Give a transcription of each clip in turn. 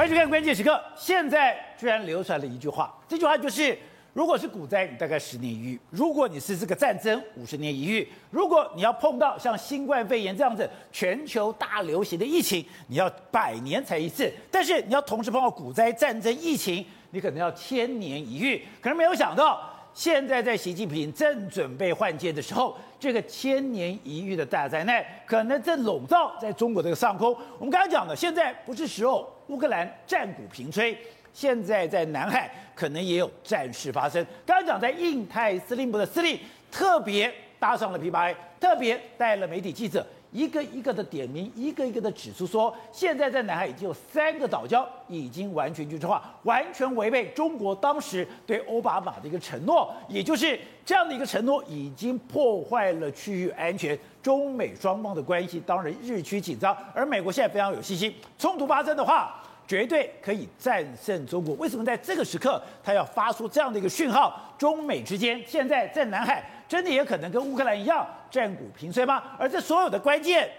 欢迎收看关键时刻。现在居然流传了一句话，这句话就是：如果是股灾，你大概十年一遇；如果你是这个战争，五十年一遇；如果你要碰到像新冠肺炎这样子全球大流行的疫情，你要百年才一次。但是你要同时碰到股灾、战争、疫情，你可能要千年一遇。可是没有想到。现在在习近平正准备换届的时候，这个千年一遇的大灾难可能正笼罩在中国这个上空。我们刚才讲的，现在不是时候，乌克兰战鼓频吹，现在在南海可能也有战事发生。刚刚讲在印太司令部的司令特别搭上了琵琶，特别带了媒体记者。一个一个的点名，一个一个的指出说，现在在南海已经有三个岛礁已经完全军事化，完全违背中国当时对欧巴马的一个承诺，也就是这样的一个承诺已经破坏了区域安全，中美双方的关系当然日趋紧张，而美国现在非常有信心，冲突发生的话，绝对可以战胜中国。为什么在这个时刻他要发出这样的一个讯号？中美之间现在在南海。真的也可能跟乌克兰一样战鼓频吹吗？而这所有的关键，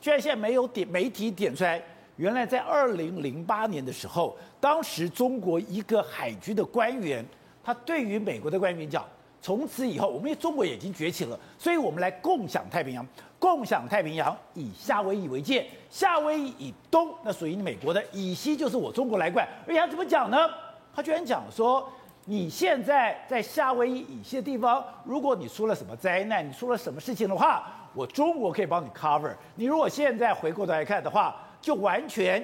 居然现在没有点媒体点出来。原来在二零零八年的时候，当时中国一个海军的官员，他对于美国的官员讲：从此以后，我们中国已经崛起了，所以我们来共享太平洋，共享太平洋以夏威夷为界，夏威夷以东那属于美国的，以西就是我中国来管。而且他怎么讲呢？他居然讲说。你现在在夏威夷以西的地方，如果你出了什么灾难，你出了什么事情的话，我中国可以帮你 cover。你如果现在回过头来看的话，就完全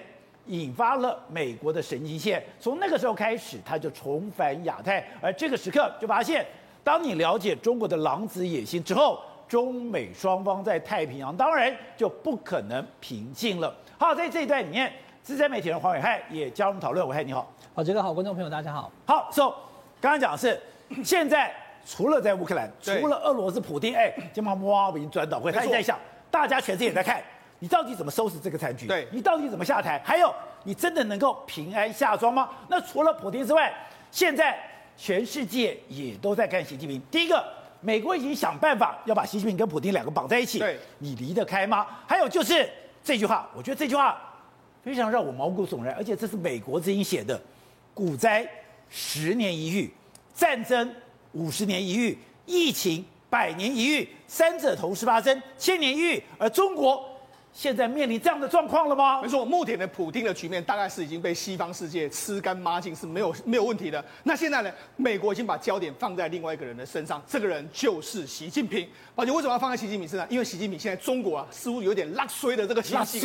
引发了美国的神经线。从那个时候开始，他就重返亚太，而这个时刻就发现，当你了解中国的狼子野心之后，中美双方在太平洋当然就不可能平静了。好，在这一段里面，资深媒体人黄伟汉也加入讨论。伟汉你好，好，这个好，观众朋友大家好。好，so。刚刚讲的是，现在除了在乌克兰，除了俄罗斯普丁，哎，肩膀哇已经转倒会，他也在想，大家全世界也在看，你到底怎么收拾这个残局？对，你到底怎么下台？还有，你真的能够平安下庄吗？那除了普丁之外，现在全世界也都在看习近平。第一个，美国已经想办法要把习近平跟普京两个绑在一起，对，你离得开吗？还有就是这句话，我觉得这句话非常让我毛骨悚然，而且这是美国之音写的，股灾。十年一遇，战争五十年一遇，疫情百年一遇，三者同时发生，千年一遇。而中国现在面临这样的状况了吗？没错，目前的普丁的局面大概是已经被西方世界吃干抹净，是没有没有问题的。那现在呢？美国已经把焦点放在另外一个人的身上，这个人就是习近平。而且为什么要放在习近平身上？因为习近平现在中国啊，似乎有点拉衰的这个情形。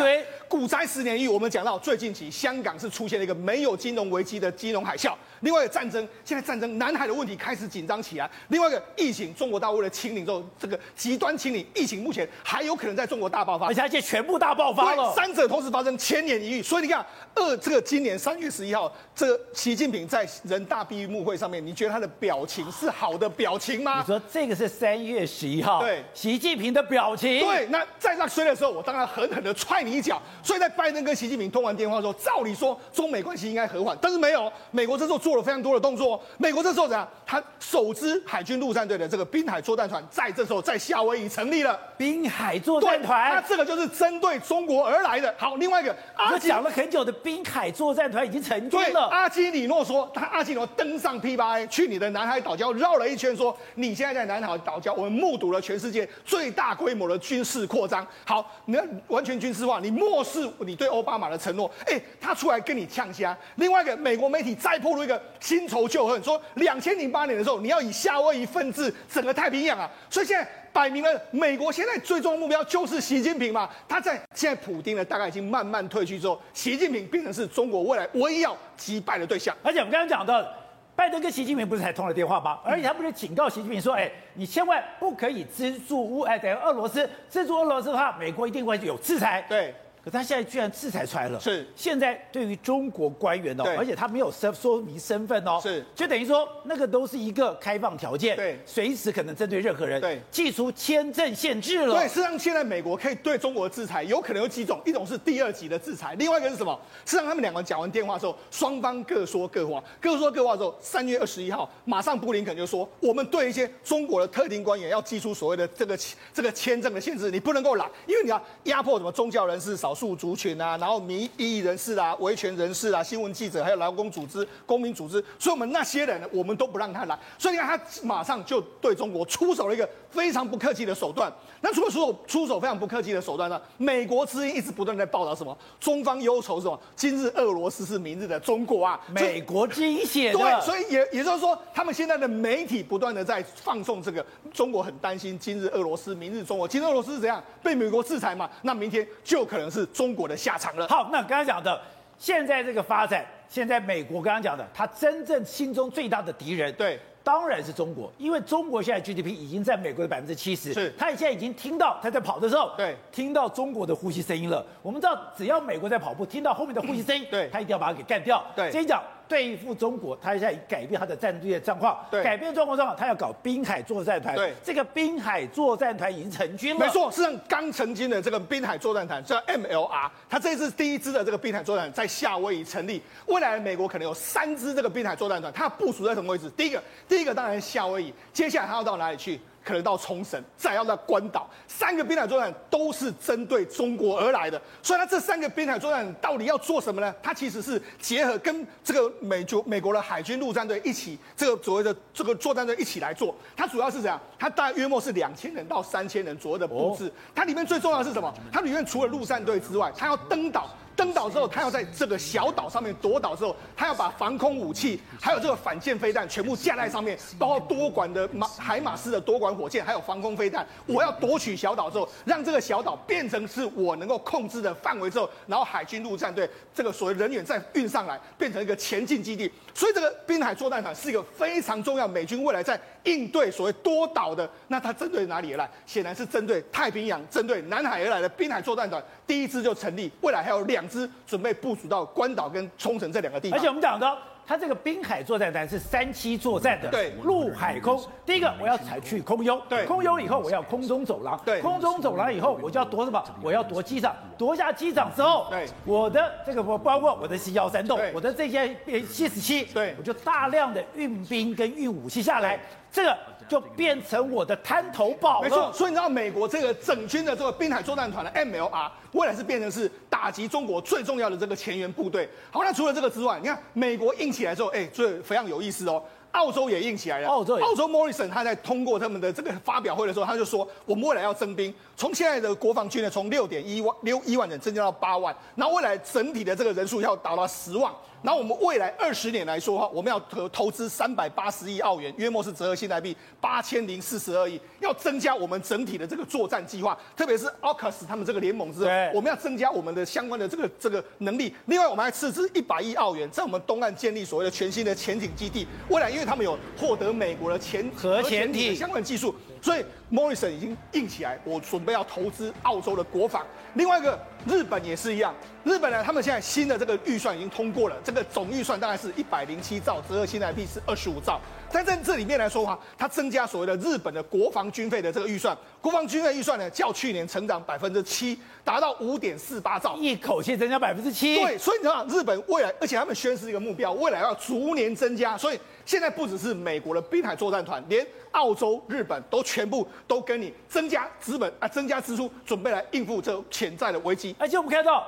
股灾十年一遇，我们讲到最近期香港是出现了一个没有金融危机的金融海啸。另外一个战争，现在战争，南海的问题开始紧张起来。另外一个疫情，中国大陆的清零之后，这个极端清零，疫情目前还有可能在中国大爆发，而且而且全部大爆发了。三者同时发生，千年一遇。所以你看，二这个今年三月十一号，这个习近平在人大闭幕会上面，你觉得他的表情是好的表情吗？你说这个是三月十一号，对，习近平的表情。对，那在那衰的时候，我当然狠狠的踹你一脚。所以在拜登跟习近平通完电话的时候，照理说中美关系应该和缓，但是没有，美国这时候做。做了非常多的动作。美国这时候怎样？他首支海军陆战队的这个滨海作战团在这时候在夏威夷成立了滨海作战团。那这个就是针对中国而来的。好，另外一个，我讲了很久的滨海作战团已经成军了。阿基里诺说，他阿基里诺登上 P8A 去你的南海岛礁绕了一圈，说你现在在南海岛礁，我们目睹了全世界最大规模的军事扩张。好，你要完全军事化，你漠视你对奥巴马的承诺。哎，他出来跟你呛虾。另外一个，美国媒体再破了一个。新仇旧恨，说两千零八年的时候，你要以夏威夷分治整个太平洋啊，所以现在摆明了，美国现在最终目标就是习近平嘛。他在现在普京呢，大概已经慢慢退去之后，习近平变成是中国未来唯一要击败的对象。而且我们刚刚讲到，拜登跟习近平不是才通了电话吗？而且他不是警告习近平说，哎，你千万不可以资助乌，哎，等于俄罗斯资助俄罗斯的话，美国一定会有制裁。对。可他现在居然制裁出来了，是。现在对于中国官员哦，而且他没有身说明身份哦，是。就等于说那个都是一个开放条件，对，随时可能针对任何人，对，寄出签证限制了。对，实际上现在美国可以对中国的制裁有可能有几种，一种是第二级的制裁，另外一个是什么？实际上他们两个讲完电话之后，双方各说各话，各说各话之后，三月二十一号，马上布林肯就说，我们对一些中国的特定官员要寄出所谓的这个这个签证的限制，你不能够来，因为你要压迫什么宗教人士、少数族群啊，然后民意异议人士啊、维权人士啊、新闻记者，还有劳工组织、公民组织，所以我们那些人呢，我们都不让他来。所以你看，他马上就对中国出手了一个非常不客气的手段。那除了出手出手非常不客气的手段呢，美国之音一直不断在报道什么？中方忧愁什么？今日俄罗斯是明日的中国啊！美国之音写的。对，所以也也就是说，他们现在的媒体不断的在放送这个中国很担心今日俄罗斯，明日中国。今日俄罗斯是怎样被美国制裁嘛？那明天就可能是中国的下场了。好，那刚刚讲的，现在这个发展，现在美国刚刚讲的，他真正心中最大的敌人，对。当然是中国，因为中国现在 GDP 已经在美国的百分之七十，是，他现在已经听到他在跑的时候，对，听到中国的呼吸声音了。我们知道，只要美国在跑步，听到后面的呼吸声音，对，他一定要把它给干掉。对，先讲对付中国，他现在改变他的战略状况，对，改变状况上，他要搞滨海作战团，对，这个滨海作战团已经成军了，没错，是刚成军的这个滨海作战团叫 MLR，他这次第一支的这个滨海作战团在夏威夷成立，未来美国可能有三支这个滨海作战团，它部署在什么位置？第一个，第一个当然夏威夷。接下来他要到哪里去？可能到冲绳，再要到关岛，三个滨海作战都是针对中国而来的。所以，他这三个滨海作战到底要做什么呢？它其实是结合跟这个美国美国的海军陆战队一起，这个所谓的这个作战队一起来做。它主要是怎样？它大约约莫是两千人到三千人左右的布置。它里面最重要的是什么？它里面除了陆战队之外，它要登岛。登岛之后，他要在这个小岛上面夺岛之后，他要把防空武器，还有这个反舰飞弹全部架在上面，包括多管的马海马斯的多管火箭，还有防空飞弹。我要夺取小岛之后，让这个小岛变成是我能够控制的范围之后，然后海军陆战队这个所谓人员再运上来，变成一个前进基地。所以这个滨海作战团是一个非常重要，美军未来在应对所谓多岛的，那它针对哪里而来？显然是针对太平洋、针对南海而来的滨海作战团，第一支就成立，未来还有两支准备部署到关岛跟冲绳这两个地方。而且我们讲到。它这个滨海作战团是三栖作战的，对，陆海空。第一个我要采取空优，对，空优以后我要空中走廊，对，空中走廊以后我就要夺什么？我要夺机场，夺下机场之后，对，我的这个我包括我的 C 幺三洞，我的这些 C 十七，对，我就大量的运兵跟运武器下来，这个就变成我的滩头堡了。没错，所以你知道美国这个整军的这个滨海作战团的 MLR，未来是变成是打击中国最重要的这个前沿部队。好，那除了这个之外，你看美国硬起来之后，哎，最非常有意思哦。澳洲也硬起来了。澳洲，澳洲莫里森他在通过他们的这个发表会的时候，他就说，我们未来要征兵，从现在的国防军呢，从六点一万六一万人增加到八万，然后未来整体的这个人数要达到十万。然后我们未来二十年来说的话，我们要投投资三百八十亿澳元，约莫是折合新台币八千零四十二亿，要增加我们整体的这个作战计划，特别是 AUKUS 他们这个联盟之后，我们要增加我们的相关的这个这个能力。另外，我们还斥资一百亿澳元，在我们东岸建立所谓的全新的潜艇基地。未来，因为他们有获得美国的潜核潜艇的相关技术，所以 Morrison 已经硬起来，我准备要投资澳洲的国防。另外一个，日本也是一样。日本呢，他们现在新的这个预算已经通过了，这个总预算大概是一百零七兆，折合新台币是二十五兆。但在这里面来说的话，它增加所谓的日本的国防军费的这个预算，国防军费预算呢，较去年成长百分之七，达到五点四八兆，一口气增加百分之七。对，所以你知道日本未来，而且他们宣示一个目标，未来要逐年增加。所以现在不只是美国的滨海作战团，连澳洲、日本都全部都跟你增加资本啊，增加支出，准备来应付这潜在的危机。而且我们看到，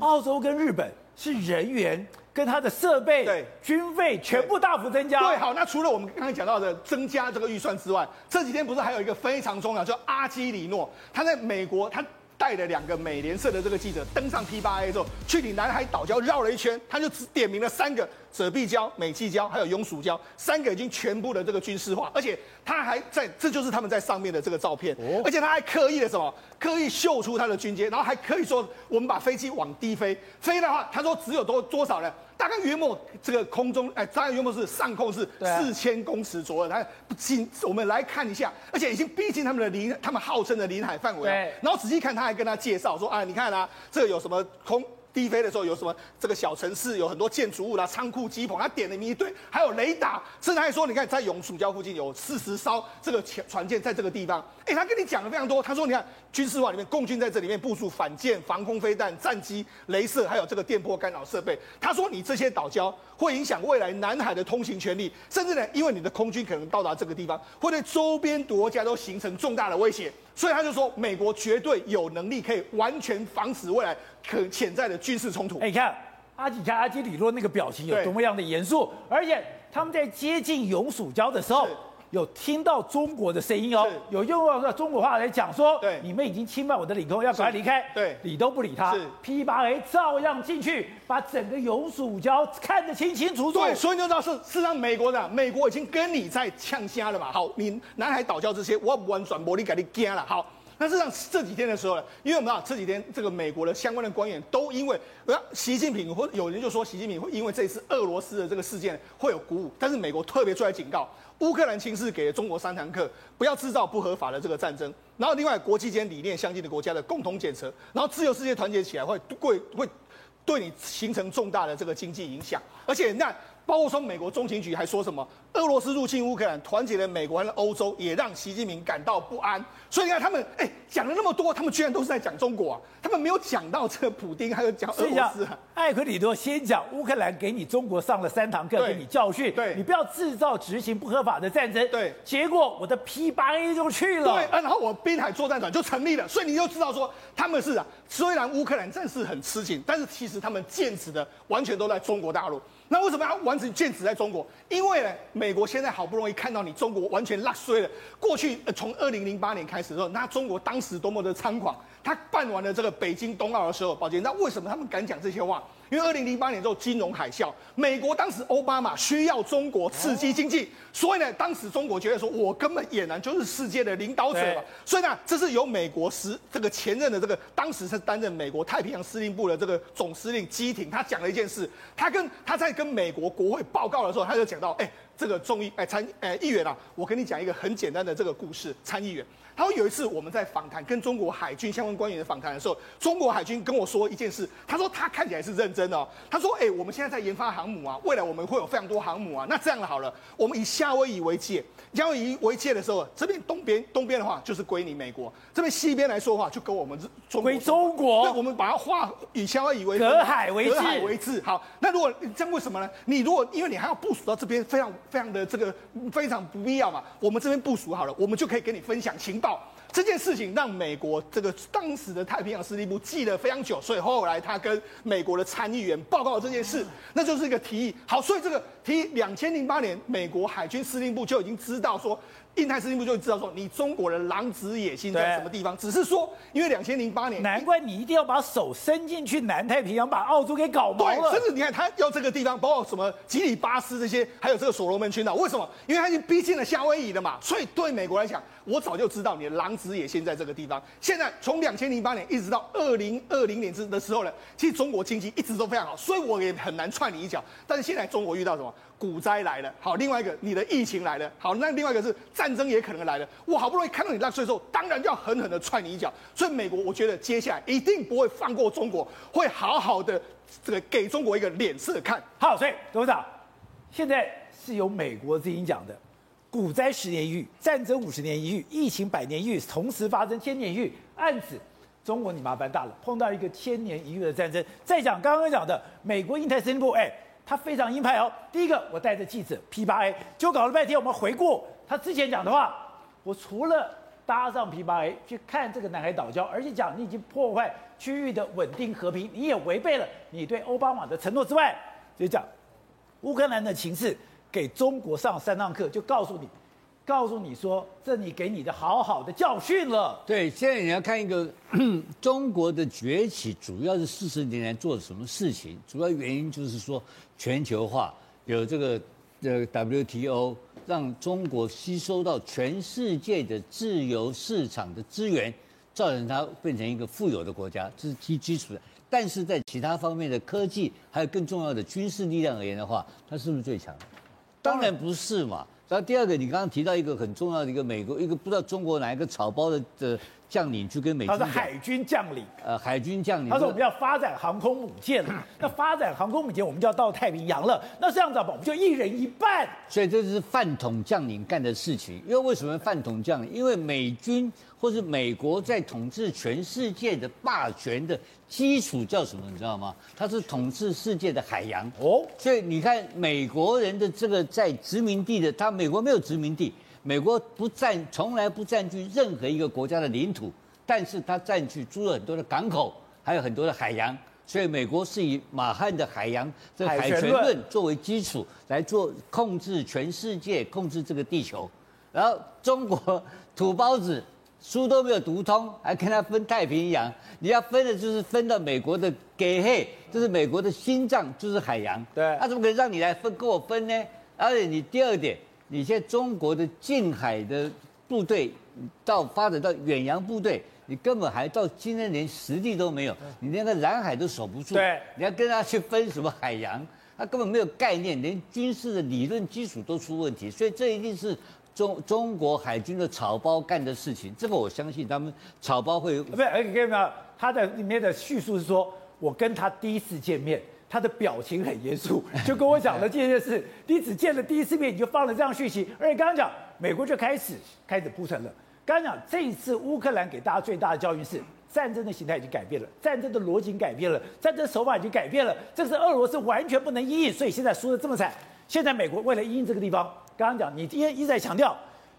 澳洲跟日本是人员。跟他的设备、对军费全部大幅增加。对，好，那除了我们刚才讲到的增加这个预算之外，这几天不是还有一个非常重要，叫阿基里诺，他在美国，他带了两个美联社的这个记者登上 P8A 之后，去你南海岛礁绕了一圈，他就只点名了三个。遮蔽礁、美济礁还有永暑礁，三个已经全部的这个军事化，而且他还在，这就是他们在上面的这个照片，而且他还刻意的什么？刻意秀出他的军阶，然后还可以说我们把飞机往低飞，飞的话，他说只有多多少呢？大概约莫这个空中，哎，大概约莫是上空是四千公尺左右，他不仅我们来看一下，而且已经逼近他们的临，他们号称的临海范围，然后仔细看，他还跟他介绍说啊，你看啊，这个有什么空？低飞的时候有什么？这个小城市有很多建筑物啦、仓库、机棚，他点了一堆，还有雷达，甚至还说，你看在永暑礁附近有四十艘这个船船舰在这个地方。哎，他跟你讲的非常多。他说，你看军事化里面，共军在这里面部署反舰、防空飞弹、战机、镭射，还有这个电波干扰设备。他说，你这些岛礁会影响未来南海的通行权利，甚至呢，因为你的空军可能到达这个地方，会对周边国家都形成重大的威胁。所以他就说，美国绝对有能力可以完全防止未来可潜在的军事冲突。哎，你看阿吉加阿基里洛那个表情有多么样的严肃，而且他们在接近永暑礁的时候。有听到中国的声音哦，有用到中国话来讲说，对，你们已经侵犯我的领空，要赶快离开，对，理都不理他，P8A 照样进去，把整个永暑礁看得清清楚楚。对，所以你就知道是是让美国的，美国已经跟你在呛虾了嘛。好，你南海岛礁这些，我不玩转播，你给你惊了。好。那事实上这几天的时候呢，因为我们知道这几天这个美国的相关的官员都因为，呃，习近平或有人就说习近平会因为这次俄罗斯的这个事件会有鼓舞，但是美国特别出来警告，乌克兰情势给了中国三堂课，不要制造不合法的这个战争。然后另外国际间理念相近的国家的共同检测，然后自由世界团结起来会会会对你形成重大的这个经济影响，而且那。包括说美国中情局还说什么，俄罗斯入侵乌克兰，团结了美国和欧洲，也让习近平感到不安。所以你看他们，哎，讲了那么多，他们居然都是在讲中国啊，他们没有讲到这个普丁，还有讲俄罗斯啊。艾克里多先讲乌克兰给你中国上了三堂课，给你教训，对，你不要制造执行不合法的战争。对，结果我的 P8A 就去了。对，然后我滨海作战团就成立了。所以你就知道说，他们是啊，虽然乌克兰战事很吃紧，但是其实他们剑指的完全都在中国大陆。那为什么要完全剑指在中国？因为呢，美国现在好不容易看到你中国完全落衰了。过去从二零零八年开始的时候，那中国当时多么的猖狂。他办完了这个北京冬奥的时候，宝杰，那为什么他们敢讲这些话？因为二零零八年之后金融海啸，美国当时奥巴马需要中国刺激经济，所以呢，当时中国觉得说，我根本俨然就是世界的领导者嘛。所以呢，这是由美国时这个前任的这个当时是担任美国太平洋司令部的这个总司令基廷，他讲了一件事，他跟他在跟美国国会报告的时候，他就讲到，哎，这个众议哎参哎议员啊，我跟你讲一个很简单的这个故事，参议员。他说有一次我们在访谈跟中国海军相关官员的访谈的时候，中国海军跟我说一件事，他说他看起来是认真的哦。他说，哎，我们现在在研发航母啊，未来我们会有非常多航母啊。那这样好了，我们以夏威夷为界，夏威夷为界的时候，这边东边东边的话就是归你美国，这边西边来说的话就跟我们中国。归中国。那，我们把它划以夏威夷为隔海为界。隔海为界。好，那如果这样为什么呢？你如果因为你还要部署到这边，非常非常的这个非常不必要嘛。我们这边部署好了，我们就可以给你分享情报。这件事情让美国这个当时的太平洋司令部记了非常久，所以后来他跟美国的参议员报告了这件事，那就是一个提议。好，所以这个提议，两千零八年美国海军司令部就已经知道说。印太司令部就知道说，你中国的狼子野心在什么地方？只是说，因为两千零八年，难怪你一定要把手伸进去南太平洋，把澳洲给搞毛了。对，甚至你看他要这个地方，包括什么吉里巴斯这些，还有这个所罗门群岛，为什么？因为他已经逼近了夏威夷了嘛。所以对美国来讲，我早就知道你的狼子野心在这个地方。现在从两千零八年一直到二零二零年之的时候呢，其实中国经济一直都非常好，所以我也很难踹你一脚。但是现在中国遇到什么？股灾来了，好，另外一个你的疫情来了，好，那另外一个是战争也可能来了。我好不容易看到你那税收，当然就要狠狠的踹你一脚。所以美国，我觉得接下来一定不会放过中国，会好好的这个给中国一个脸色看。好，所以董事长，现在是由美国自己讲的，股灾十年一遇，战争五十年一遇，疫情百年一遇，同时发生千年一遇，案子中国你麻烦大了，碰到一个千年一遇的战争。再讲刚刚讲的美国印太司令部，哎。他非常鹰派哦。第一个，我带着记者 P8A，就搞了半天。我们回顾他之前讲的话，我除了搭上 P8A 去看这个南海岛礁，而且讲你已经破坏区域的稳定和平，你也违背了你对奥巴马的承诺之外，就讲乌克兰的情势给中国上三堂课，就告诉你。告诉你说，这你给你的好好的教训了。对，现在你要看一个 中国的崛起，主要是四十年来做了什么事情？主要原因就是说全球化，有这个呃 WTO，让中国吸收到全世界的自由市场的资源，造成它变成一个富有的国家，这是基基础的。但是在其他方面的科技，还有更重要的军事力量而言的话，它是不是最强？当然不是嘛。然后第二个，你刚刚提到一个很重要的一个美国一个不知道中国哪一个草包的的将领去跟美军，他是海军将领，呃，海军将领，他说我们要发展航空母舰，那发展航空母舰，我们就要到太平洋了，那这样子吧，我们就一人一半。所以这是饭桶将领干的事情，因为为什么饭桶将领？因为美军或是美国在统治全世界的霸权的。基础叫什么？你知道吗？它是统治世界的海洋哦。所以你看，美国人的这个在殖民地的，他美国没有殖民地，美国不占，从来不占据任何一个国家的领土，但是它占据租了很多的港口，还有很多的海洋。所以美国是以马汉的海洋这个海权论作为基础来做控制全世界，控制这个地球。然后中国土包子书都没有读通，还跟他分太平洋。你要分的就是分到美国的给嘿，就是美国的心脏就是海洋。对，他怎么可能让你来分跟我分呢？而且你第二点，你现在中国的近海的部队到发展到远洋部队。你根本还到今天连实力都没有，你连个蓝海都守不住。对，你要跟他去分什么海洋，他根本没有概念，连军事的理论基础都出问题。所以这一定是中中国海军的草包干的事情。这个我相信他们草包会不是。而且看到他的里面的叙述是说，我跟他第一次见面，他的表情很严肃，就跟我讲了 这件事。你只见了第一次面，你就放了这样讯息。而且刚刚讲，美国就开始开始铺陈了。刚刚讲这一次乌克兰给大家最大的教训是，战争的形态已经改变了，战争的逻辑改变了，战争手法已经改变了，这是俄罗斯完全不能因应，所以现在输的这么惨。现在美国为了因应这个地方，刚刚讲你今天一再强调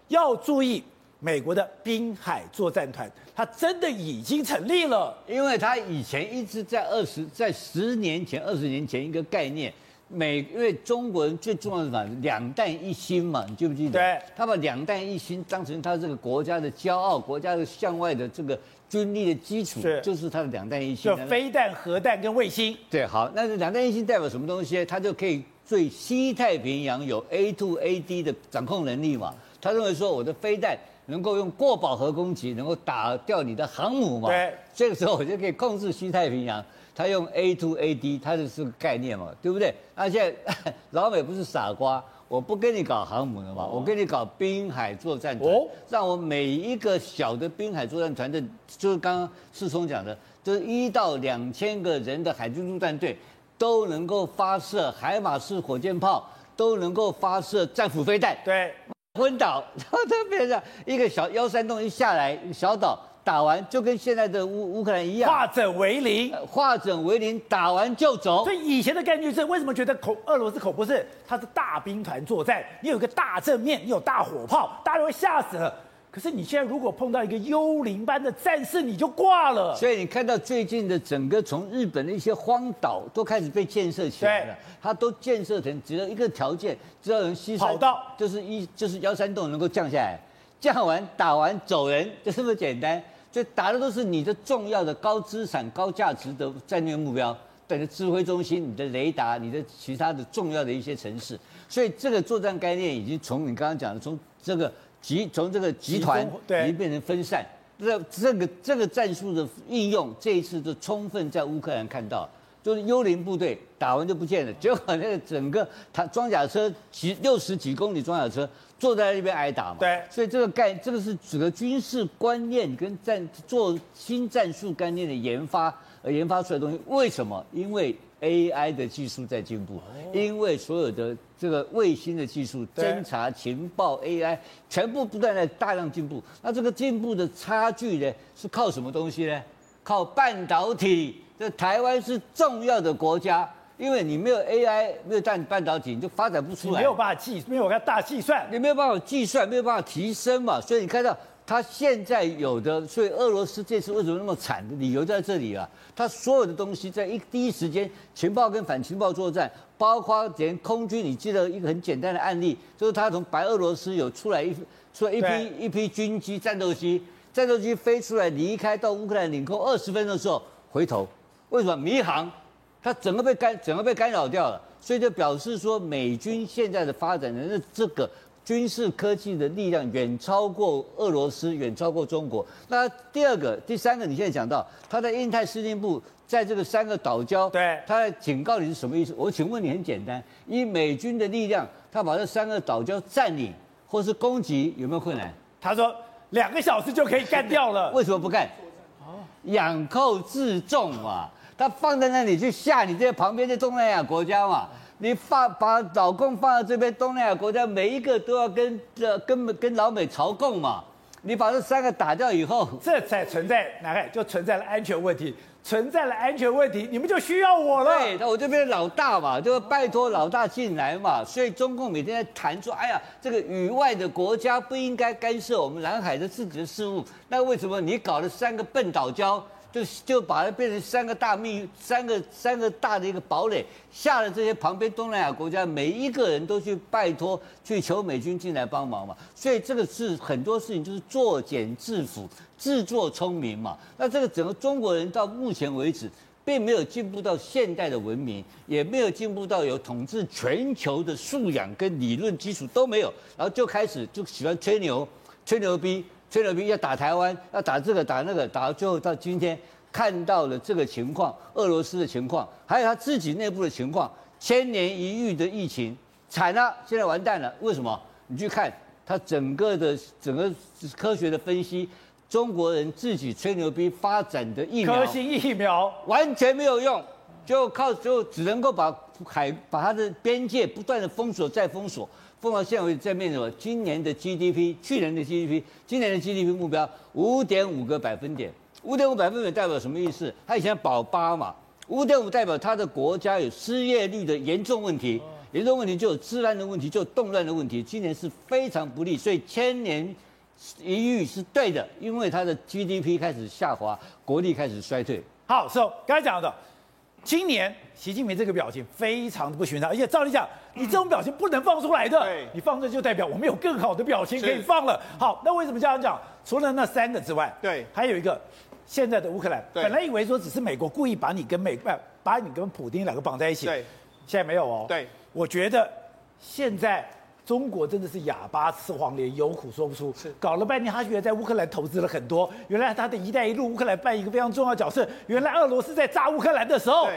要注意美国的滨海作战团，它真的已经成立了，因为它以前一直在二十在十年前、二十年前一个概念。美，因为中国人最重要的是什么？两弹一星嘛，你记不记得？对，他把两弹一星当成他这个国家的骄傲，国家的向外的这个军力的基础，是就是他的两弹一星。就飞弹、核弹跟卫星。对，好，那这两弹一星代表什么东西？它就可以对西太平洋有 A to A D 的掌控能力嘛？他认为说，我的飞弹能够用过饱和攻击，能够打掉你的航母嘛？对，这个时候我就可以控制西太平洋。他用 A to A D，他就是个概念嘛，对不对？而且 老美不是傻瓜，我不跟你搞航母了嘛，我跟你搞滨海作战团，让我每一个小的滨海作战团的，就是刚刚世聪讲的，就是一到两千个人的海军陆战队，都能够发射海马式火箭炮，都能够发射战斧飞弹，对，昏倒，然后特别是一个小幺三洞一下来，小岛。打完就跟现在的乌乌克兰一样，化整为零，化整为零，打完就走。所以以前的概念是，为什么觉得恐俄罗斯恐怖是它是大兵团作战，你有一个大正面，你有大火炮，大家都会吓死了。可是你现在如果碰到一个幽灵般的战士，你就挂了。所以你看到最近的整个从日本的一些荒岛都开始被建设起来了，它都建设成只有一个条件，只要能西山跑道，就是一就是幺三洞能够降下来。降完打完走人，就这么简单。所以打的都是你的重要的高资产、高价值的战略目标，等于指挥中心、你的雷达、你的其他的重要的一些城市。所以这个作战概念已经从你刚刚讲的，从这个集从这个集团已经变成分散。这这个这个战术的应用，这一次就充分在乌克兰看到。就是幽灵部队打完就不见了，结果那个整个他装甲车几六十几公里装甲车坐在那边挨打嘛。对，所以这个概这个是整个军事观念跟战做新战术概念的研发而研发出来的东西。为什么？因为 AI 的技术在进步，因为所有的这个卫星的技术、侦查情报 AI 全部不断在大量进步。那这个进步的差距呢，是靠什么东西呢？靠半导体。这台湾是重要的国家，因为你没有 AI，没有半半导体，你就发展不出来。没有办法计，没有办法大计算，你没有办法计算，没有办法提升嘛。所以你看到他现在有的，所以俄罗斯这次为什么那么惨的理由在这里啊？他所有的东西在一第一时间情报跟反情报作战，包括连空军，你记得一个很简单的案例，就是他从白俄罗斯有出来一出来一批一批军机战斗机，战斗机飞出来离开到乌克兰领空二十分钟的时候回头。为什么迷航？它整个被干，整个被干扰掉了，所以就表示说，美军现在的发展的这个军事科技的力量远超过俄罗斯，远超过中国。那第二个、第三个，你现在讲到，他在印太司令部，在这个三个岛礁，对，他在警告你是什么意思？我请问你，很简单，以美军的力量，他把这三个岛礁占领或是攻击，有没有困难？他说两个小时就可以干掉了，为什么不干？养寇自重嘛。他放在那里去吓你这些旁边的东南亚国家嘛？你放把老共放在这边，东南亚国家每一个都要跟这跟跟老美朝贡嘛？你把这三个打掉以后，这才存在哪个就存在了安全问题。存在了安全问题，你们就需要我了。对，那我这边老大嘛，就拜托老大进来嘛。所以中共每天在谈说，哎呀，这个域外的国家不应该干涉我们南海的自己的事务。那为什么你搞了三个笨岛礁？就就把它变成三个大密，三个三个大的一个堡垒，吓得这些旁边东南亚国家每一个人都去拜托，去求美军进来帮忙嘛。所以这个是很多事情就是作茧自缚，自作聪明嘛。那这个整个中国人到目前为止，并没有进步到现代的文明，也没有进步到有统治全球的素养跟理论基础都没有，然后就开始就喜欢吹牛，吹牛逼。吹牛逼要打台湾，要打这个打那个，打到最后到今天看到了这个情况，俄罗斯的情况，还有他自己内部的情况，千年一遇的疫情，惨了，现在完蛋了。为什么？你去看他整个的整个科学的分析，中国人自己吹牛逼发展的疫苗，科兴疫苗完全没有用，就靠就只能够把海把它的边界不断的封锁再封锁。凤凰现在在面临今年的 GDP，去年的 GDP，今年的 GDP 目标五点五个百分点，五点五百分点代表什么意思？他以前保八嘛，五点五代表他的国家有失业率的严重问题，严重问题就有治安的问题，就有动乱的问题，今年是非常不利，所以千年一遇是对的，因为他的 GDP 开始下滑，国力开始衰退。好，所以刚才讲的。今年习近平这个表情非常的不寻常，而且照理讲，你这种表情不能放出来的，对你放这就代表我们有更好的表情可以放了。好，那为什么这样讲？除了那三个之外，对，还有一个，现在的乌克兰，对本来以为说只是美国故意把你跟美，把你跟普丁两个绑在一起，对，现在没有哦，对，我觉得现在。中国真的是哑巴吃黄连，有苦说不出。是搞了半天，他觉得在乌克兰投资了很多。原来他的一带一路，乌克兰扮一个非常重要角色。原来俄罗斯在炸乌克兰的时候，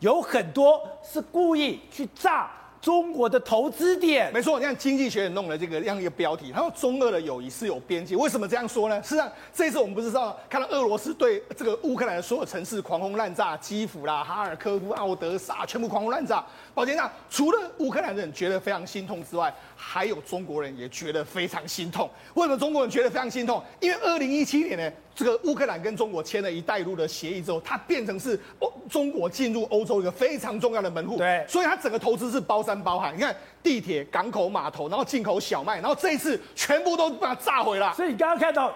有很多是故意去炸。中国的投资点，没错。你看《经济学人》弄了这个这样一个标题，他说中俄的友谊是有边界。为什么这样说呢？实际上，这次我们不是知道看到俄罗斯对这个乌克兰的所有城市狂轰滥炸，基辅啦、哈尔科夫、奥德萨全部狂轰滥炸。宝杰，那除了乌克兰人觉得非常心痛之外，还有中国人也觉得非常心痛。为什么中国人觉得非常心痛？因为二零一七年呢，这个乌克兰跟中国签了一带一路的协议之后，它变成是欧中国进入欧洲一个非常重要的门户。对，所以它整个投资是包山包海。你看地铁、港口、码头，然后进口小麦，然后这一次全部都把它炸毁了。所以你刚刚看到，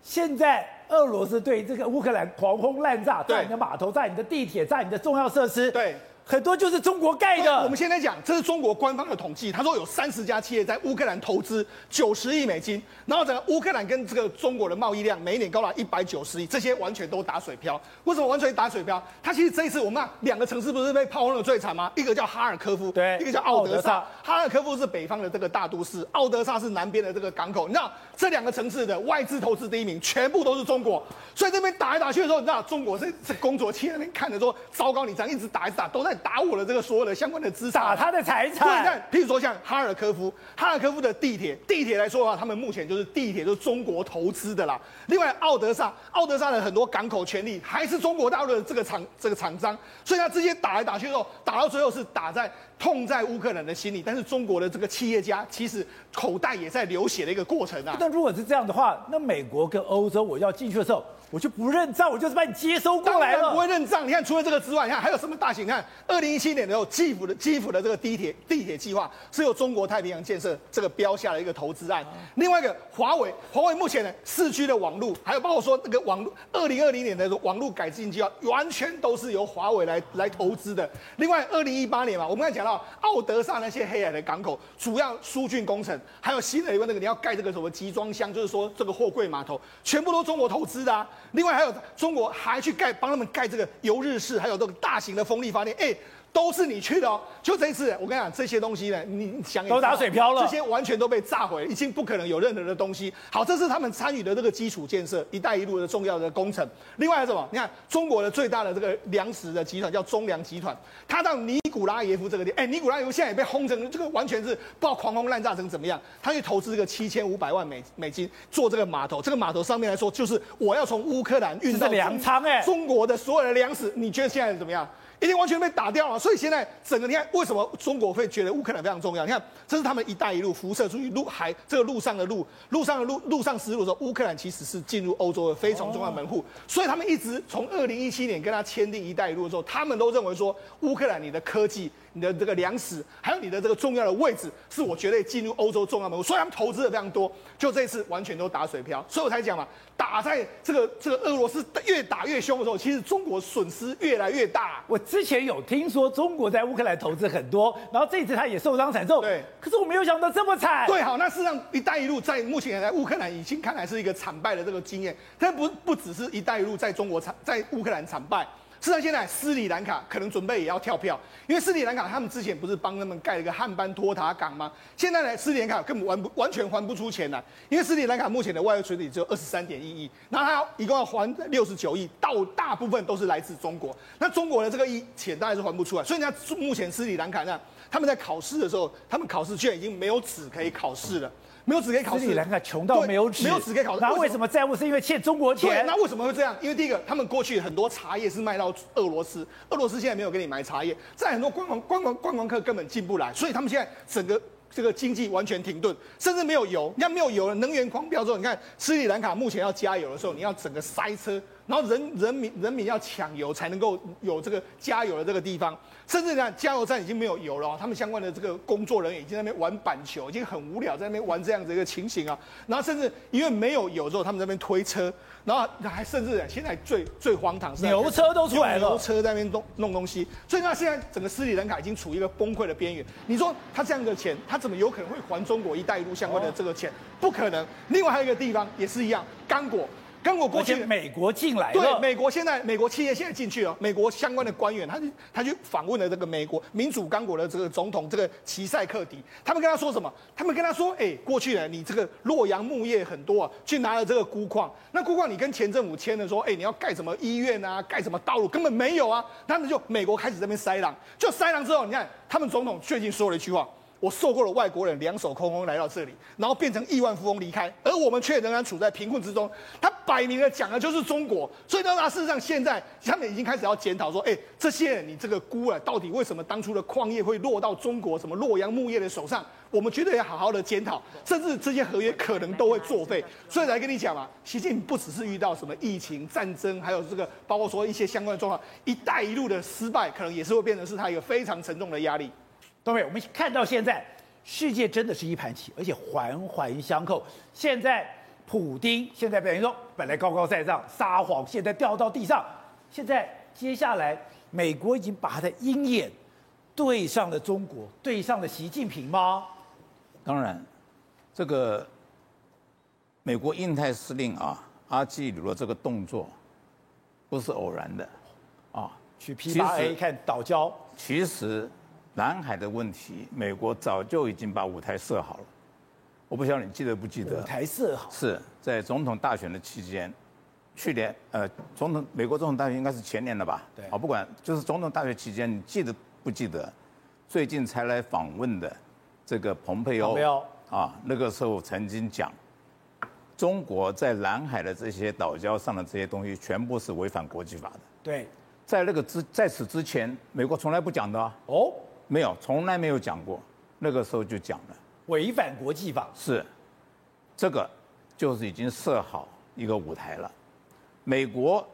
现在俄罗斯对这个乌克兰狂轰滥炸，炸你的码头，炸你的地铁，炸你的重要设施。对。很多就是中国盖的。我们现在讲，这是中国官方的统计，他说有三十家企业在乌克兰投资九十亿美金，然后整个乌克兰跟这个中国的贸易量每一年高达一百九十亿，这些完全都打水漂。为什么完全打水漂？它其实这一次我们两个城市不是被炮轰的最惨吗？一个叫哈尔科夫，对，一个叫奥德萨。哈尔科夫是北方的这个大都市，奥德萨是南边的这个港口。你知道这两个城市的外资投资第一名全部都是中国，所以这边打来打去的时候，你知道中国是这工作企业那边看着说，糟糕，你这样一直打一直打，都在打我的这个。所有的相关的资产，打他的财产。对，你看，譬如说像哈尔科夫，哈尔科夫的地铁，地铁来说的话，他们目前就是地铁，就是中国投资的啦。另外，奥德萨，奥德萨的很多港口权利还是中国大陆的这个厂，这个厂商。所以，他直接打来打去的时候，打到最后是打在痛在乌克兰的心里。但是，中国的这个企业家其实口袋也在流血的一个过程啊。如果是这样的话，那美国跟欧洲，我要进去的时候。我就不认账，我就是把你接收过来了。不会认账。你看，除了这个之外，你看还有什么大型？你看，二零一七年的时候，基辅的基辅的这个地铁地铁计划是由中国太平洋建设这个标下的一个投资案。另外一个华为，华为目前呢四 G 的网络，还有包括说那个网络，二零二零年的网络改进计划，完全都是由华为来来投资的。另外，二零一八年嘛，我们刚才讲到奥德萨那些黑海的港口，主要疏浚工程，还有新的一个那个你要盖这个什么集装箱，就是说这个货柜码头，全部都中国投资的啊。另外还有中国还去盖帮他们盖这个油日式，还有这个大型的风力发电，哎。都是你去的哦，就这一次，我跟你讲，这些东西呢，你想都打水漂了，这些完全都被炸毁，已经不可能有任何的东西。好，这是他们参与的这个基础建设“一带一路”的重要的工程。另外还有什么？你看，中国的最大的这个粮食的集团叫中粮集团，他到尼古拉耶夫这个地，哎，尼古拉耶夫现在也被轰成这个完全是爆狂轰滥炸成怎么样。他去投资这个七千五百万美美金做这个码头，这个码头上面来说，就是我要从乌克兰运到粮仓，哎，中国的所有的粮食，你觉得现在怎么样？已经完全被打掉了。所以现在整个你看，为什么中国会觉得乌克兰非常重要？你看，这是他们“一带一路”辐射出去路海这个路上的路，路上的路，路上丝路的时候，乌克兰其实是进入欧洲的非常重要的门户。所以他们一直从二零一七年跟他签订“一带一路”的时候，他们都认为说，乌克兰你的科技。你的这个粮食，还有你的这个重要的位置，是我绝对进入欧洲重要门户，所以他们投资的非常多。就这次完全都打水漂，所以我才讲嘛，打在这个这个俄罗斯越打越凶的时候，其实中国损失越来越大。我之前有听说中国在乌克兰投资很多，然后这一次他也受伤惨重。对，可是我没有想到这么惨。对，好，那事实上“一带一路”在目前来乌克兰已经看来是一个惨败的这个经验，但不不只是一带一路在中国惨，在乌克兰惨败。事实上，现在斯里兰卡可能准备也要跳票，因为斯里兰卡他们之前不是帮他们盖了一个汉班托塔港吗？现在呢，斯里兰卡根本完不完全还不出钱来，因为斯里兰卡目前的外汇存底只有二十三点一亿，然后他一共要还六十九亿，到大部分都是来自中国，那中国的这个一钱当然是还不出来，所以呢，目前斯里兰卡呢，他们在考试的时候，他们考试居然已经没有纸可以考试了。没有纸可以考试，斯里兰卡穷到没有纸，没有纸可以考试。那为什么债务是因为欠中国钱？那为什么会这样？因为第一个，他们过去很多茶叶是卖到俄罗斯，俄罗斯现在没有给你买茶叶，在很多观光观光观光客根本进不来，所以他们现在整个这个经济完全停顿，甚至没有油。你看没有油了，能源狂飙之后，你看斯里兰卡目前要加油的时候，你要整个塞车。然后人人民人民要抢油才能够有这个加油的这个地方，甚至呢，加油站已经没有油了，他们相关的这个工作人员已经在那边玩板球，已经很无聊，在那边玩这样子一个情形啊。然后甚至因为没有油之后，他们在那边推车，然后还甚至现在最最荒唐是牛车都出来了，牛车在那边弄弄东西。所以他，现在整个斯里兰卡已经处于一个崩溃的边缘。你说他这样的钱，他怎么有可能会还中国“一带一路”相关的这个钱？不可能。另外还有一个地方也是一样，刚果。刚果过去，美国进来了。对，美国现在美国企业现在进去了。美国相关的官员，他去他去访问了这个美国民主刚果的这个总统这个齐塞克迪。他们跟他说什么？他们跟他说：“哎，过去呢，你这个洛阳木业很多啊，去拿了这个钴矿。那钴矿你跟前政府签的说，哎，你要盖什么医院啊，盖什么道路，根本没有啊。他们就美国开始这边塞狼，就塞狼之后，你看他们总统最近说了一句话。”我受够了外国人两手空空来到这里，然后变成亿万富翁离开，而我们却仍然处在贫困之中。他摆明了讲的就是中国，所以呢，他事实上现在他们已经开始要检讨说，哎，这些人你这个鈷啊，到底为什么当初的矿业会落到中国什么洛阳木业的手上？我们绝对要好好的检讨，甚至这些合约可能都会作废。所以来跟你讲嘛，习近平不只是遇到什么疫情、战争，还有这个包括说一些相关的状况，一带一路的失败，可能也是会变成是他一个非常沉重的压力。各位，我们看到现在世界真的是一盘棋，而且环环相扣。现在普丁现在等于说本来高高在上撒谎，现在掉到地上。现在接下来美国已经把他的鹰眼对上了中国，对上了习近平吗？当然，这个美国印太司令啊，阿基里罗这个动作不是偶然的啊，去 P 八 A 看岛礁，其实。南海的问题，美国早就已经把舞台设好了。我不晓得你记得不记得？舞台设好是在总统大选的期间，去年呃，总统美国总统大选应该是前年了吧？对。好，不管就是总统大选期间，你记得不记得？最近才来访问的这个蓬佩奥。蓬佩奥啊，那个时候曾经讲，中国在南海的这些岛礁上的这些东西，全部是违反国际法的。对。在那个之在此之前，美国从来不讲的啊。哦。没有，从来没有讲过。那个时候就讲了，违反国际法是，这个就是已经设好一个舞台了。美国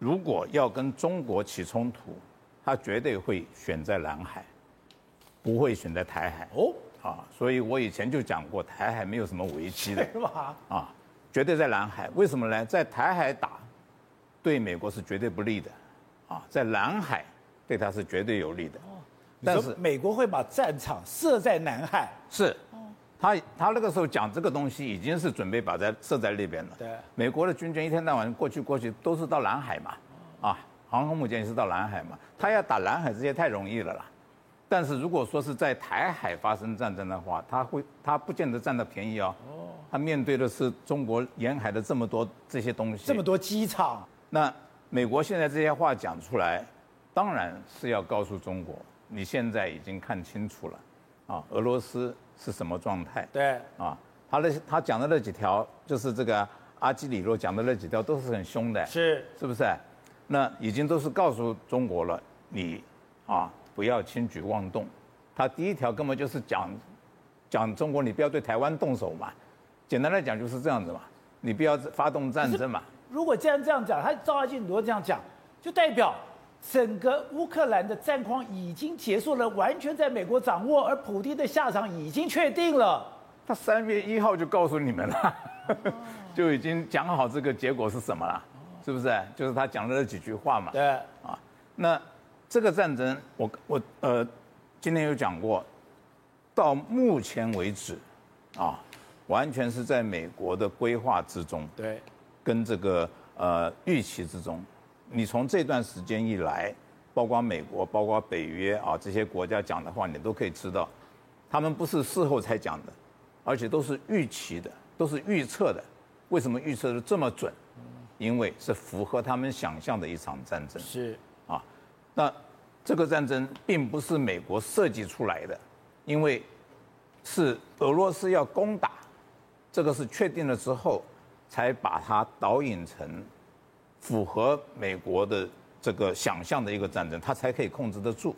如果要跟中国起冲突，他绝对会选在南海，不会选在台海。哦，啊，所以我以前就讲过，台海没有什么危机的，是吧？啊，绝对在南海。为什么呢？在台海打，对美国是绝对不利的，啊，在南海对他是绝对有利的。但是美国会把战场设在南海，是，他他那个时候讲这个东西已经是准备把在设在那边了。对，美国的军舰一天到晚过去过去都是到南海嘛，啊，航空母舰也是到南海嘛，他要打南海这些太容易了啦。但是如果说是在台海发生战争的话，他会他不见得占到便宜哦。哦，他面对的是中国沿海的这么多这些东西，这么多机场。那美国现在这些话讲出来，当然是要告诉中国。你现在已经看清楚了，啊，俄罗斯是什么状态？对，啊，他的他讲的那几条，就是这个阿基里洛讲的那几条，都是很凶的，是，是不是？那已经都是告诉中国了，你啊不要轻举妄动。他第一条根本就是讲讲中国，你不要对台湾动手嘛。简单来讲就是这样子嘛，你不要发动战争嘛。如果既然这样讲，他赵阿基里诺这样讲，就代表整个乌克兰的战况已经结束了，完全在美国掌握，而普丁的下场已经确定了。他三月一号就告诉你们了，就已经讲好这个结果是什么了，是不是？就是他讲的那几句话嘛。对。啊，那这个战争，我我呃，今天有讲过，到目前为止，啊，完全是在美国的规划之中，对，跟这个呃预期之中。你从这段时间一来，包括美国，包括北约啊这些国家讲的话，你都可以知道，他们不是事后才讲的。而且都是预期的，都是预测的。为什么预测的这么准？因为是符合他们想象的一场战争。是啊，那这个战争并不是美国设计出来的，因为是俄罗斯要攻打，这个是确定了之后，才把它导引成符合美国的这个想象的一个战争，它才可以控制得住。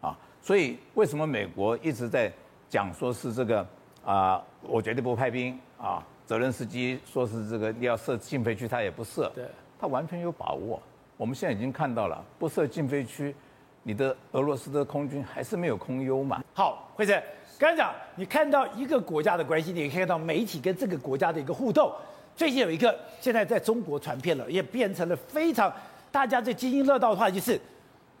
啊，所以为什么美国一直在讲说是这个？啊，我绝对不派兵啊！泽连斯基说是这个你要设禁飞区，他也不设。对，他完全有把握。我们现在已经看到了，不设禁飞区，你的俄罗斯的空军还是没有空优嘛？好，惠珍，刚才讲你看到一个国家的关系，你也可以看到媒体跟这个国家的一个互动。最近有一个现在在中国传遍了，也变成了非常大家最津津乐道的话，就是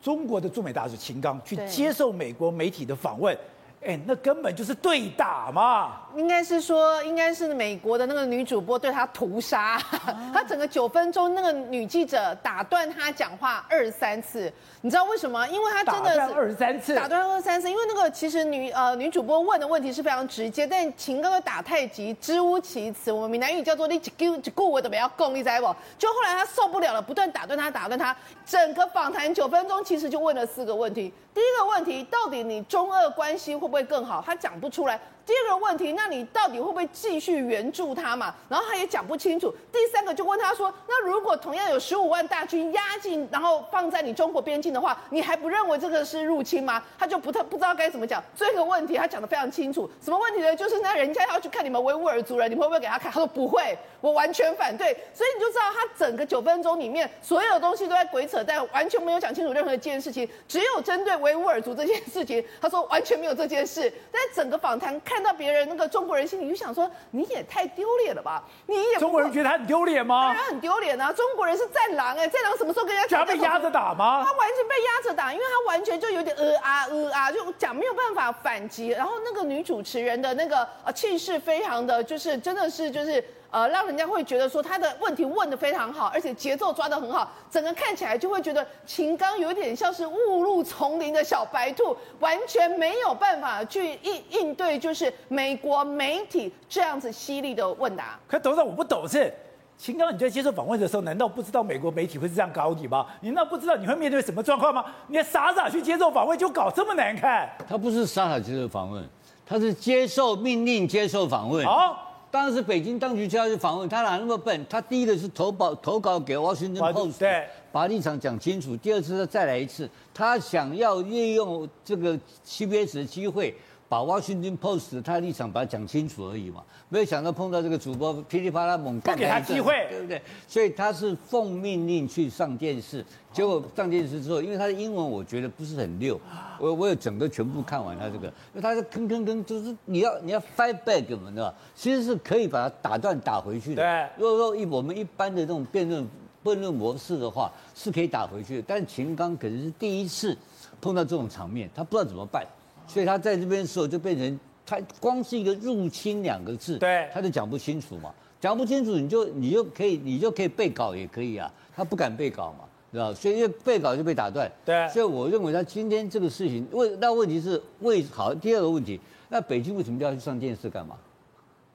中国的驻美大使秦刚去接受美国媒体的访问。哎，那根本就是对打嘛！应该是说，应该是美国的那个女主播对他屠杀，他整个九分钟，那个女记者打断他讲话二十三次，你知道为什么？因为他真的是二十三次，打断二十三次。因为那个其实女呃女主播问的问题是非常直接，但秦刚的打太极，支吾其词，我们闽南语叫做你一句一句我怎么要供，你知不？就后来他受不了了，不断打断他，打断他，整个访谈九分钟，其实就问了四个问题。第一个问题，到底你中俄关系会不会会更好？他讲不出来。第二个问题，那你到底会不会继续援助他嘛？然后他也讲不清楚。第三个就问他说，那如果同样有十五万大军压境，然后放在你中国边境的话，你还不认为这个是入侵吗？他就不太不知道该怎么讲。这个问题他讲得非常清楚。什么问题呢？就是那人家要去看你们维吾尔族人，你会不会给他看？他说不会，我完全反对。所以你就知道他整个九分钟里面所有东西都在鬼扯，但完全没有讲清楚任何一件事情。只有针对维吾尔族这件事情，他说完全没有这件事。但整个访谈看。看到别人那个中国人心里就想说，你也太丢脸了吧？你也中国人觉得他很丢脸吗？当然很丢脸啊！中国人是战狼哎、欸，战狼什么时候跟人家讲？他被压着打吗？他完全被压着打，因为他完全就有点呃啊呃啊，就讲没有办法反击。然后那个女主持人的那个呃气势非常的就是真的是就是。呃，让人家会觉得说他的问题问得非常好，而且节奏抓得很好，整个看起来就会觉得秦刚有点像是误入丛林的小白兔，完全没有办法去应应对，就是美国媒体这样子犀利的问答。可董事长，我不懂事秦刚，你在接受访问的时候，难道不知道美国媒体会是这样搞你吗？你难道不知道你会面对什么状况吗？你还傻傻去接受访问，就搞这么难看？他不是傻傻接受访问，他是接受命令接受访问。好。当时北京当局叫他去访问，他哪那么笨？他第一个是投稿投稿给《Washington Post》，对，把立场讲清楚。第二次他再来一次，他想要利用这个 CBS 的机会。把 Washington Post 他的立场把它讲清楚而已嘛，没有想到碰到这个主播噼里啪啦猛干，不给他机会，对不对？所以他是奉命令去上电视，结果上电视之后，因为他的英文我觉得不是很溜，我我有整个全部看完他这个，因为他是吭吭吭，就是你要你要 fight back 嘛，对吧？其实是可以把它打断打回去的。对，如果说一我们一般的这种辩论辩论模式的话，是可以打回去的。但秦刚可能是第一次碰到这种场面，他不知道怎么办。所以他在这边的时候就变成，他光是一个入侵两个字，对，他就讲不清楚嘛，讲不清楚你就你就可以你就可以被稿也可以啊，他不敢被稿嘛，知道？所以因为被稿就被打断，对，所以我认为他今天这个事情问那问题是为好第二个问题，那北京为什么要去上电视干嘛？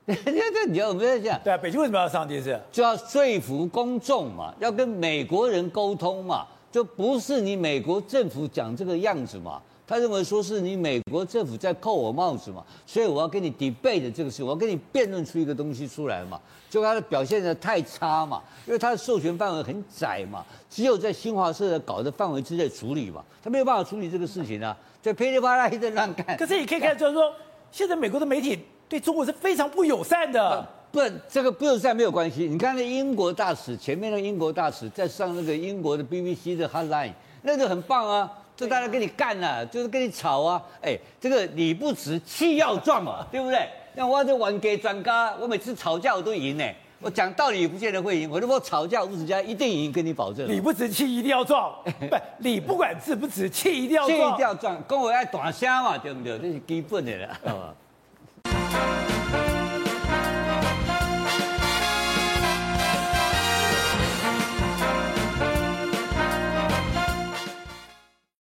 这这你要我们在讲，对啊，北京为什么要上电视？就要说服公众嘛，要跟美国人沟通嘛，就不是你美国政府讲这个样子嘛。他认为说是你美国政府在扣我帽子嘛，所以我要跟你 debate 这个事，我要跟你辩论出一个东西出来嘛。结果他的表现的太差嘛，因为他的授权范围很窄嘛，只有在新华社的稿的范围之内处理嘛，他没有办法处理这个事情啊，就噼里啪啦一阵乱干。可是你可以看出来说，现在美国的媒体对中国是非常不友善的。不，这个不友善没有关系。你看那英国大使前面的英国大使在上那个英国的 BBC 的 Hotline，那个很棒啊。就大家跟你干了、啊，就是跟你吵啊！哎，这个理不直气要壮嘛，对不对？像我这玩给专家，我每次吵架我都赢呢。我讲道理也不见得会赢，我如果吵架五十家一定赢，跟你保证。理不直气一定要壮，不，理不管直不直，气一定要壮。气一定要壮，跟我爱大声嘛，对不对？这是基本的了。